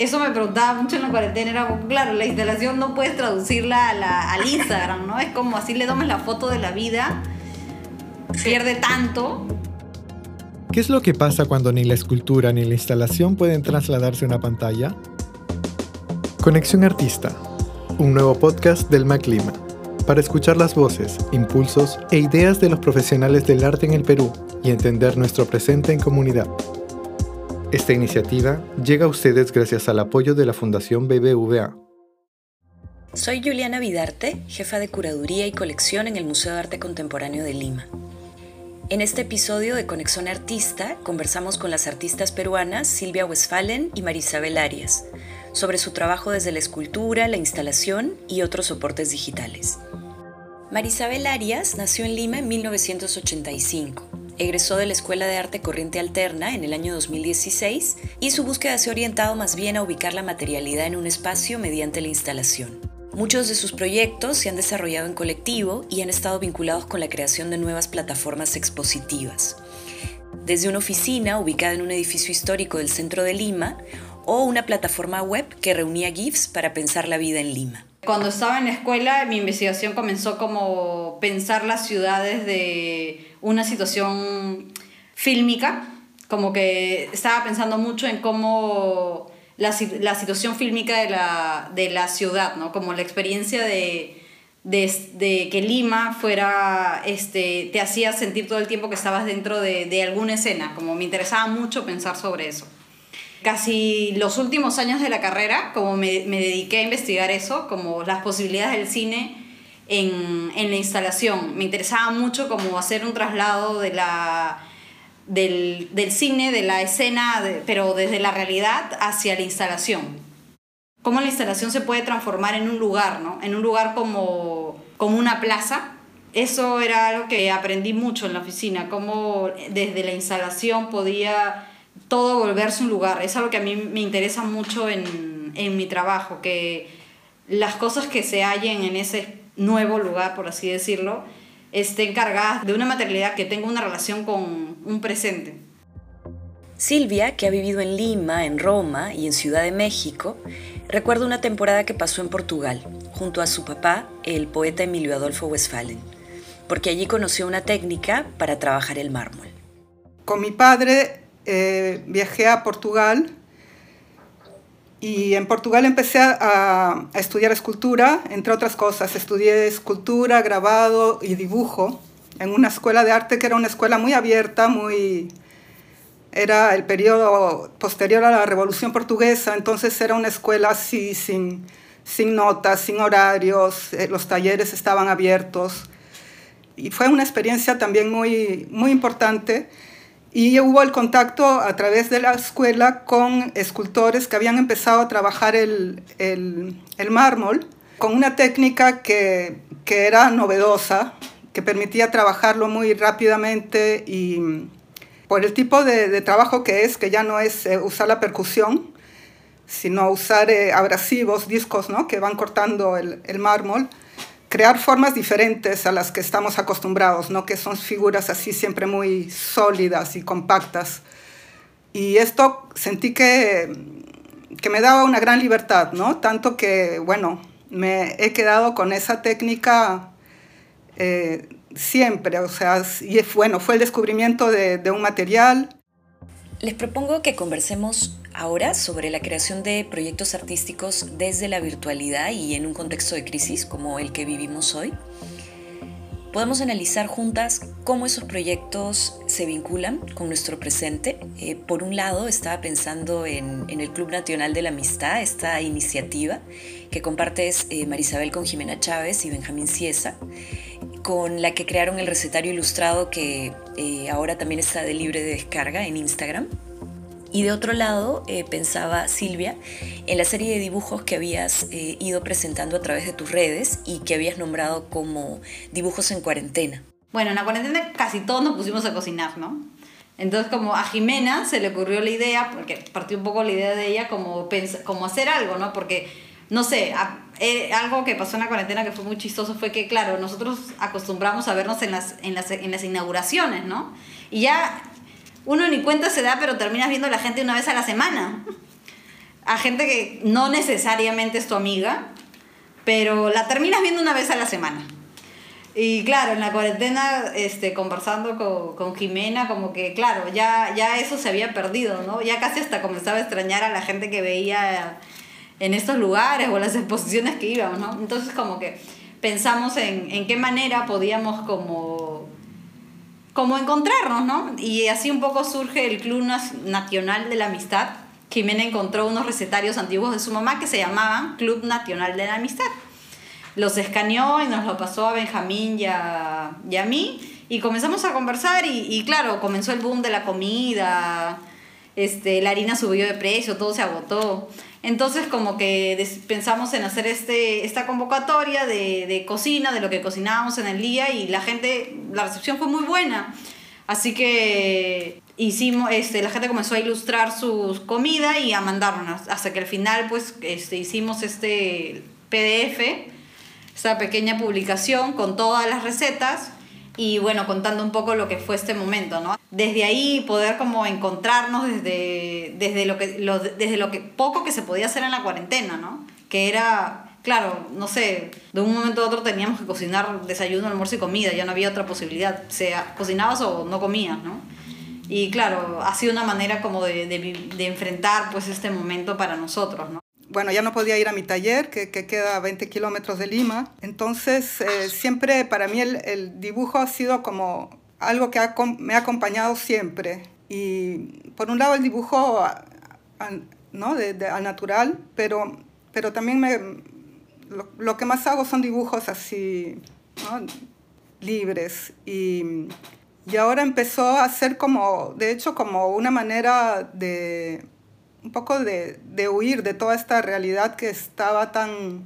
eso me preguntaba mucho en la cuarentena, era como, claro, la instalación no puedes traducirla a la, al Instagram, ¿no? Es como así le tomas la foto de la vida, pierde tanto. ¿Qué es lo que pasa cuando ni la escultura ni la instalación pueden trasladarse a una pantalla? Conexión Artista, un nuevo podcast del MacLima, para escuchar las voces, impulsos e ideas de los profesionales del arte en el Perú y entender nuestro presente en comunidad. Esta iniciativa llega a ustedes gracias al apoyo de la Fundación BBVA. Soy Juliana Vidarte, jefa de curaduría y colección en el Museo de Arte Contemporáneo de Lima. En este episodio de Conexión Artista conversamos con las artistas peruanas Silvia Westphalen y Marisabel Arias sobre su trabajo desde la escultura, la instalación y otros soportes digitales. Marisabel Arias nació en Lima en 1985 egresó de la Escuela de Arte Corriente Alterna en el año 2016 y su búsqueda se ha orientado más bien a ubicar la materialidad en un espacio mediante la instalación. Muchos de sus proyectos se han desarrollado en colectivo y han estado vinculados con la creación de nuevas plataformas expositivas. Desde una oficina ubicada en un edificio histórico del centro de Lima o una plataforma web que reunía GIFs para pensar la vida en Lima. Cuando estaba en la escuela, mi investigación comenzó como pensar las ciudades de una situación fílmica, como que estaba pensando mucho en cómo la, la situación fílmica de la, de la, ciudad, ¿no? Como la experiencia de, de, que Lima fuera, este, te hacía sentir todo el tiempo que estabas dentro de, de alguna escena, como me interesaba mucho pensar sobre eso casi los últimos años de la carrera, como me, me, dediqué a investigar eso, como las posibilidades del cine en, en, la instalación. Me interesaba mucho como hacer un traslado de la, del, del cine, de la escena, pero desde la realidad hacia la instalación. Cómo la instalación se puede transformar en un lugar, ¿no? En un lugar como, como una plaza. Eso era algo que aprendí mucho en la oficina, cómo desde la instalación podía todo volverse un lugar. Es algo que a mí me interesa mucho en, en mi trabajo, que las cosas que se hallen en ese nuevo lugar, por así decirlo, estén cargadas de una materialidad que tenga una relación con un presente. Silvia, que ha vivido en Lima, en Roma y en Ciudad de México, recuerda una temporada que pasó en Portugal, junto a su papá, el poeta Emilio Adolfo Westphalen, porque allí conoció una técnica para trabajar el mármol. Con mi padre eh, viajé a Portugal y en Portugal empecé a, estudiar escultura, entre otras cosas. Estudié escultura, grabado y dibujo en una escuela de arte que era una escuela muy abierta, muy... Era el periodo posterior a la Revolución Portuguesa, entonces era una escuela así, sin, sin notas, sin horarios, eh, los talleres estaban abiertos. Y fue una experiencia también muy, muy importante y hubo el contacto a través de la escuela con escultores que habían empezado a trabajar el, el, el mármol con una técnica que, que, era novedosa, que permitía trabajarlo muy rápidamente y por el tipo de, de trabajo que es, que ya no es eh, usar la percusión, sino usar eh, abrasivos, discos ¿no? que van cortando el, el mármol, crear formas diferentes a las que estamos acostumbrados, ¿no? que son figuras así siempre muy sólidas y compactas. Y esto sentí que, que me daba una gran libertad, ¿no? tanto que, bueno, me he quedado con esa técnica eh, siempre, o sea, y bueno, fue el descubrimiento de, de un material. Les propongo que conversemos ahora sobre la creación de proyectos artísticos desde la virtualidad y en un contexto de crisis como el que vivimos hoy. Podemos analizar juntas cómo esos proyectos se vinculan con nuestro presente. Eh, por un lado, estaba pensando en, el Club Nacional de la Amistad, esta iniciativa que compartes eh, Marisabel con Jimena Chávez y Benjamín Ciesa, con la que crearon el recetario ilustrado que eh, ahora también está de libre de descarga en Instagram. Y de otro lado, eh, pensaba Silvia en la serie de dibujos que habías eh, ido presentando a través de tus redes y que habías nombrado como dibujos en cuarentena. Bueno, en la cuarentena casi todos nos pusimos a cocinar, ¿no? Entonces, como a Jimena se le ocurrió la idea, porque partió un poco la idea de ella, como, como hacer algo, ¿no? Porque, no sé, eh, algo que pasó en la cuarentena que fue muy chistoso fue que, claro, nosotros acostumbramos a vernos en las, en las, en las inauguraciones, ¿no? Y ya uno ni cuenta se da, pero terminas viendo a la gente una vez a la semana. a gente que no necesariamente es tu amiga, pero la terminas viendo una vez a la semana. Y claro, en la cuarentena, este, conversando con, con, Jimena, como que, claro, ya, ya eso se había perdido, ¿no? Ya casi hasta comenzaba a extrañar a la gente que veía en estos lugares o las exposiciones que íbamos, ¿no? Entonces como que pensamos en, en qué manera podíamos como, como encontrarnos, ¿no? Y así un poco surge el Club Nacional de la Amistad. Jimena encontró unos recetarios antiguos de su mamá que se llamaban Club Nacional de la Amistad. Los escaneó y nos lo pasó a Benjamín y a, y a mí y comenzamos a conversar y, y, claro, comenzó el boom de la comida, este, la harina subió de precio, todo se agotó. Entonces como que pensamos en hacer este, esta convocatoria de, de, cocina, de lo que cocinábamos en el día y la gente, la recepción fue muy buena. Así que hicimos, este, la gente comenzó a ilustrar sus comida y a mandarnos hasta que al final pues este, hicimos este PDF, esta pequeña publicación con todas las recetas y bueno, contando un poco lo que fue este momento, ¿no? Desde ahí poder como encontrarnos desde, desde, lo, que, lo, desde lo que poco que se podía hacer en la cuarentena, ¿no? Que era, claro, no sé, de un momento a otro teníamos que cocinar desayuno, almuerzo y comida, ya no había otra posibilidad, sea cocinabas o no comías, ¿no? Y claro, ha sido una manera como de, de, de enfrentar pues este momento para nosotros, ¿no? Bueno, ya no podía ir a mi taller, que, que queda a 20 kilómetros de Lima. Entonces, eh, siempre para mí el, el, dibujo ha sido como algo que ha, me ha acompañado siempre. Y por un lado el dibujo a, a, ¿no? de, de, al natural, pero, pero también me, lo, lo, que más hago son dibujos así, ¿no? libres. Y, y ahora empezó a ser como, de hecho, como una manera de un poco de, de, huir de toda esta realidad que estaba tan,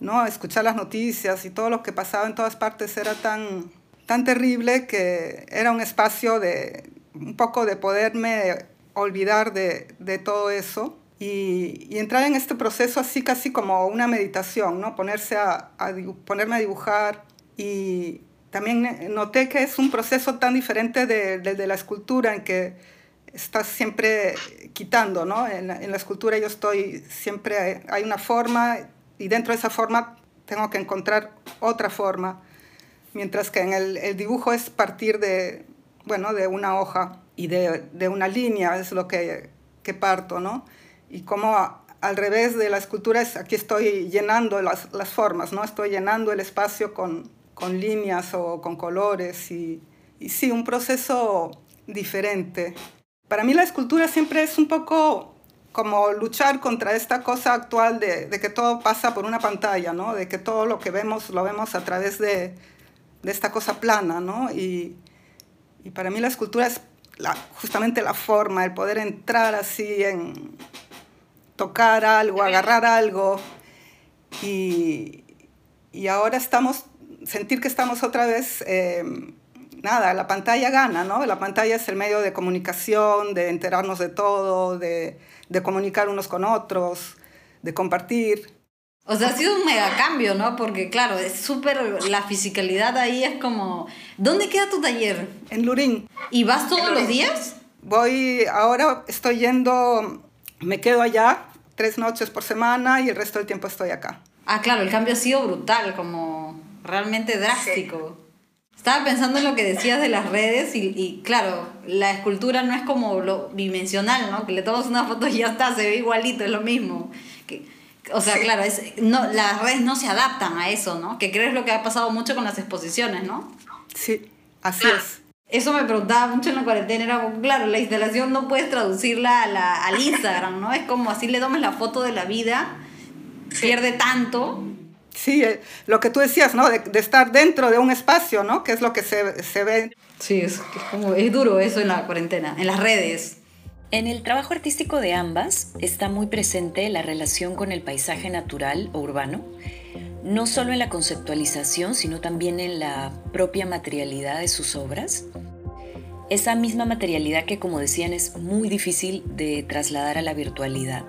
¿no? Escuchar las noticias y todo lo que pasaba en todas partes era tan, tan terrible que era un espacio de un poco de poderme olvidar de, de todo eso y, y, entrar en este proceso así casi como una meditación, ¿no? Ponerse a, a ponerme a dibujar y también noté que es un proceso tan diferente de, de la escultura en que estás siempre quitando, ¿no? En la, en la, escultura yo estoy, siempre hay una forma y dentro de esa forma tengo que encontrar otra forma, mientras que en el, el dibujo es partir de, bueno, de una hoja y de, de una línea, es lo que, que parto, ¿no? Y como a, al revés de la escultura, es, aquí estoy llenando las, las formas, ¿no? Estoy llenando el espacio con, con líneas o con colores y, y sí, un proceso diferente. Para mí la escultura siempre es un poco como luchar contra esta cosa actual de, de, que todo pasa por una pantalla, ¿no? De que todo lo que vemos lo vemos a través de, de esta cosa plana, ¿no? Y, y, para mí la escultura es la, justamente la forma, el poder entrar así en tocar algo, agarrar algo y, y ahora estamos, sentir que estamos otra vez... Eh, nada, la pantalla gana, ¿no? La pantalla es el medio de comunicación, de enterarnos de todo, de, de comunicar unos con otros, de compartir. O sea, ha sido un mega cambio, ¿no? Porque claro, es súper, la fisicalidad ahí es como... ¿Dónde queda tu taller? En Lurín. ¿Y vas todos los días? Voy, ahora estoy yendo, me quedo allá tres noches por semana y el resto del tiempo estoy acá. Ah, claro, el cambio ha sido brutal, como realmente drástico. Sí. Estaba pensando en lo que decías de las redes y, y, claro, la escultura no es como lo bidimensional, ¿no? Que le tomas una foto y ya está, se ve igualito, es lo mismo. Que, o sea, sí. claro, es, no, las redes no se adaptan a eso, ¿no? Que creo es lo que ha pasado mucho con las exposiciones, ¿no? Sí, así ah. es. Eso me preguntaba mucho en la cuarentena, era claro, la instalación no puedes traducirla a la, al Instagram, ¿no? Es como así le tomas la foto de la vida, sí. pierde tanto Sí, eh, lo que tú decías, ¿no? De, de, estar dentro de un espacio, ¿no? Que es lo que se, se ve. Sí, es, es, como, es duro eso en la cuarentena, en las redes. En el trabajo artístico de ambas está muy presente la relación con el paisaje natural o urbano, no solo en la conceptualización, sino también en la propia materialidad de sus obras. Esa misma materialidad que, como decían, es muy difícil de trasladar a la virtualidad.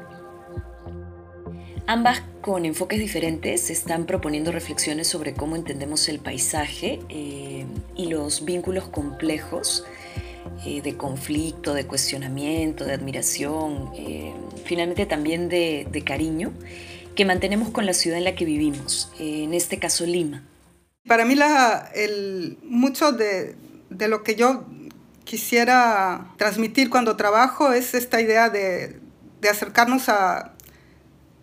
Ambas con enfoques diferentes están proponiendo reflexiones sobre cómo entendemos el paisaje eh, y los vínculos complejos eh, de conflicto, de cuestionamiento, de admiración, eh, finalmente también de, cariño, que mantenemos con la ciudad en la que vivimos, en este caso Lima. Para mí el, mucho de, de lo que yo quisiera transmitir cuando trabajo es esta idea de, de acercarnos a,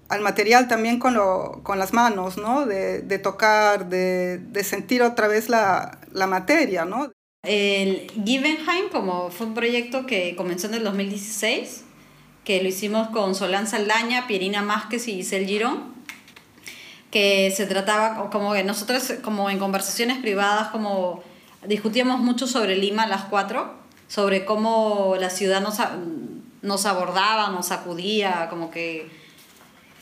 al material también con, lo, con las manos, ¿no? De, de tocar, de, de, sentir otra vez la, la, materia, ¿no? El Givenheim como fue un proyecto que comenzó en el 2016, que lo hicimos con Solán Saldaña, Pierina Másquez y Giselle Girón, que se trataba como que nosotros como en conversaciones privadas como discutíamos mucho sobre Lima las cuatro, sobre cómo la ciudad nos, nos abordaba, nos sacudía, como que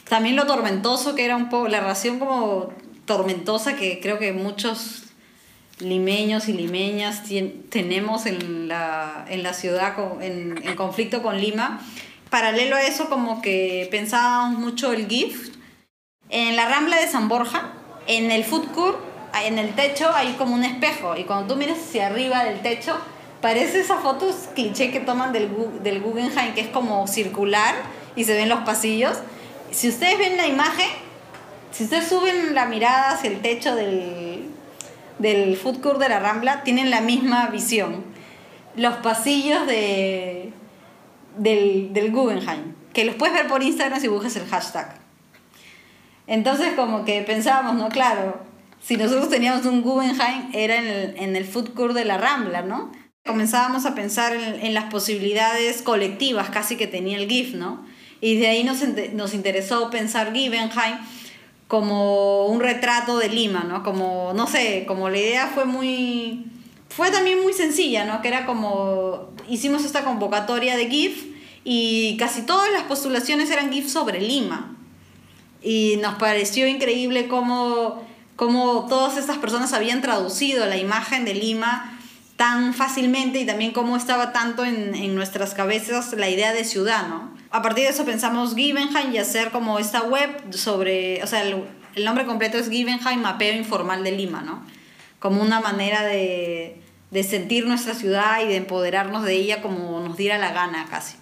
también lo tormentoso que era un poco, la relación como tormentosa que creo que muchos limeños y limeñas tenemos en la, en la ciudad en, en, conflicto con Lima. Paralelo a eso, como que pensábamos mucho el GIF. En la Rambla de San Borja, en el food court, en el techo hay como un espejo y cuando tú miras hacia arriba del techo, parece esa foto cliché que toman del, del Guggenheim, que es como circular y se ven los pasillos. Si ustedes ven la imagen, si ustedes suben la mirada hacia el techo del, del food court de la Rambla, tienen la misma visión. Los pasillos de, del, del Guggenheim, que los puedes ver por Instagram si buscas el hashtag. Entonces como que pensábamos, ¿no? Claro, si nosotros teníamos un Guggenheim, era en el, en el food court de la Rambla, ¿no? Comenzábamos a pensar en, en, las posibilidades colectivas casi que tenía el GIF, ¿no? Y de ahí nos, nos interesó pensar Givenheim como un retrato de Lima, ¿no? Como, no sé, como la idea fue muy... Fue también muy sencilla, ¿no? Que era como... Hicimos esta convocatoria de GIF y casi todas las postulaciones eran GIF sobre Lima. Y nos pareció increíble cómo cómo todas estas personas habían traducido la imagen de Lima tan fácilmente y también cómo estaba tanto en, en nuestras cabezas la idea de ciudad, ¿no? A partir de eso pensamos Givenheim y hacer como esta web sobre, o sea, el, nombre completo es Givenheim Mapeo Informal de Lima, ¿no? Como una manera de, de sentir nuestra ciudad y de empoderarnos de ella como nos diera la gana casi.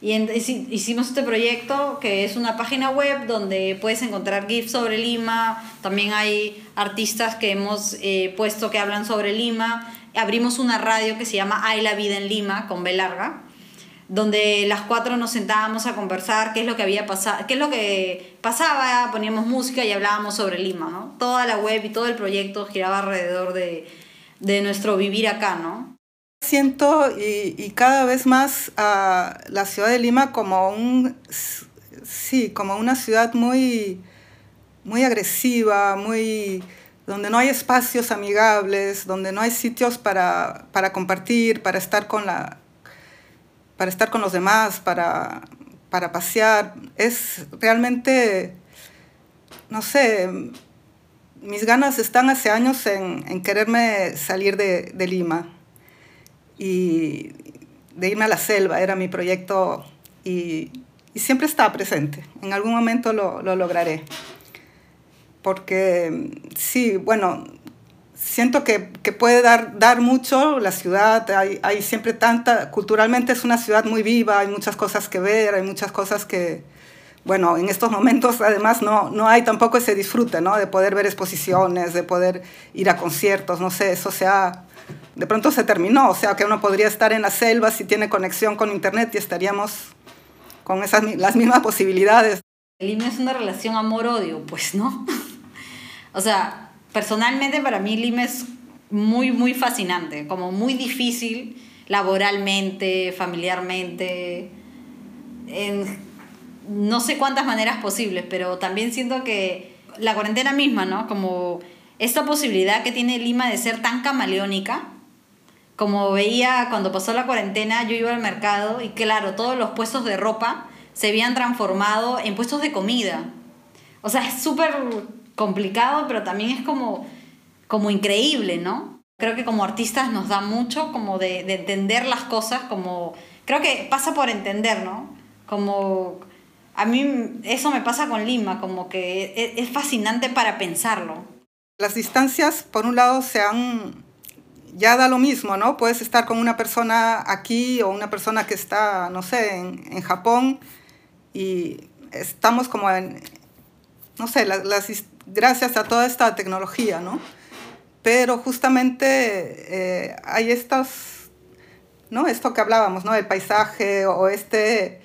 Y hicimos este proyecto que es una página web donde puedes encontrar GIFs sobre Lima. También hay artistas que hemos eh, puesto que hablan sobre Lima. Abrimos una radio que se llama Hay la vida en Lima con B donde las cuatro nos sentábamos a conversar qué es lo que había pasado, qué es lo que pasaba, poníamos música y hablábamos sobre Lima, ¿no? Toda la web y todo el proyecto giraba alrededor de, de nuestro vivir acá, ¿no? Siento y, cada vez más a la ciudad de Lima como un sí, como una ciudad muy muy agresiva, muy donde no hay espacios amigables, donde no hay sitios para, para compartir, para estar con la para estar con los demás, para, para pasear. Es realmente, no sé, mis ganas están hace años en, quererme salir de Lima y de irme a la selva, era mi proyecto y, y siempre estaba presente. En algún momento lo, lo, lograré. Porque sí, bueno, siento que, que, puede dar, dar mucho la ciudad, hay, hay siempre tanta, culturalmente es una ciudad muy viva, hay muchas cosas que ver, hay muchas cosas que, bueno, en estos momentos además no, no hay tampoco ese disfrute, ¿no? De poder ver exposiciones, de poder ir a conciertos, no sé, eso se ha, de pronto se terminó, o sea que uno podría estar en la selva si tiene conexión con internet y estaríamos con esas, las mismas posibilidades. Lima es una relación amor-odio, pues, ¿no? o sea, personalmente para mí Lima es muy, muy fascinante, como muy difícil laboralmente, familiarmente, en no sé cuántas maneras posibles, pero también siento que la cuarentena misma, ¿no? Como esta posibilidad que tiene Lima de ser tan camaleónica, como veía cuando pasó la cuarentena, yo iba al mercado y claro, todos los puestos de ropa se habían transformado en puestos de comida. O sea, es súper complicado, pero también es como, como increíble, ¿no? Creo que como artistas nos da mucho como de, de entender las cosas, como... Creo que pasa por entender, ¿no? Como... A mí eso me pasa con Lima, como que es, es fascinante para pensarlo. Las distancias, por un lado, se han ya da lo mismo, ¿no? Puedes estar con una persona aquí o una persona que está, no sé, en, en Japón y estamos como en, no sé, las, gracias a toda esta tecnología, ¿no? Pero justamente eh, hay estos, ¿no? Esto que hablábamos, ¿no? El paisaje o este,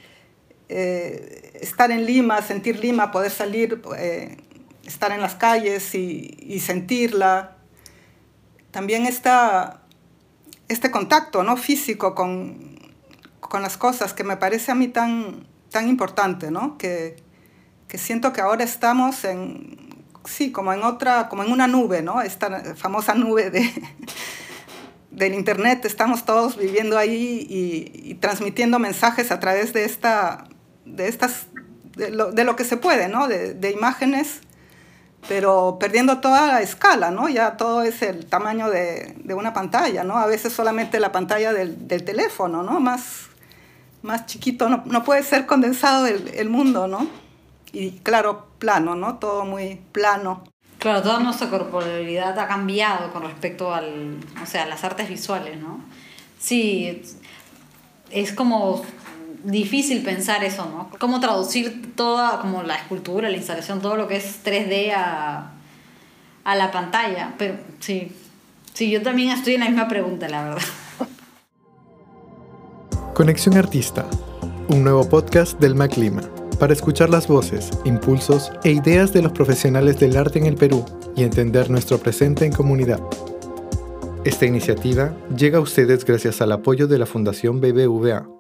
eh, estar en Lima, sentir Lima, poder salir, eh, estar en las calles y, y sentirla. También está este contacto, ¿no? Físico con, con las cosas que me parece a mí tan, tan importante, ¿no? Que, que siento que ahora estamos en, sí, como en otra, como en una nube, ¿no? Esta famosa nube de, del Internet, estamos todos viviendo ahí y, transmitiendo mensajes a través de, esta, de, estas, de, lo, de lo que se puede, ¿no? De, de, imágenes, pero perdiendo toda la escala, ¿no? Ya todo es el tamaño de, de una pantalla, ¿no? A veces solamente la pantalla del, del teléfono, ¿no? Más, más chiquito, no, no puede ser condensado el, el mundo, ¿no? y claro, plano, ¿no? Todo muy plano. Claro, toda nuestra corporalidad ha cambiado con respecto al, o sea, a las artes visuales, ¿no? Sí, es como difícil pensar eso, ¿no? Cómo traducir toda, como la escultura, la instalación, todo lo que es 3D a, a la pantalla. Pero sí, sí, yo también estoy en la misma pregunta, la verdad. Conexión Artista, un nuevo podcast del MacLima para escuchar las voces, impulsos e ideas de los profesionales del arte en el Perú y entender nuestro presente en comunidad. Esta iniciativa llega a ustedes gracias al apoyo de la Fundación BBVA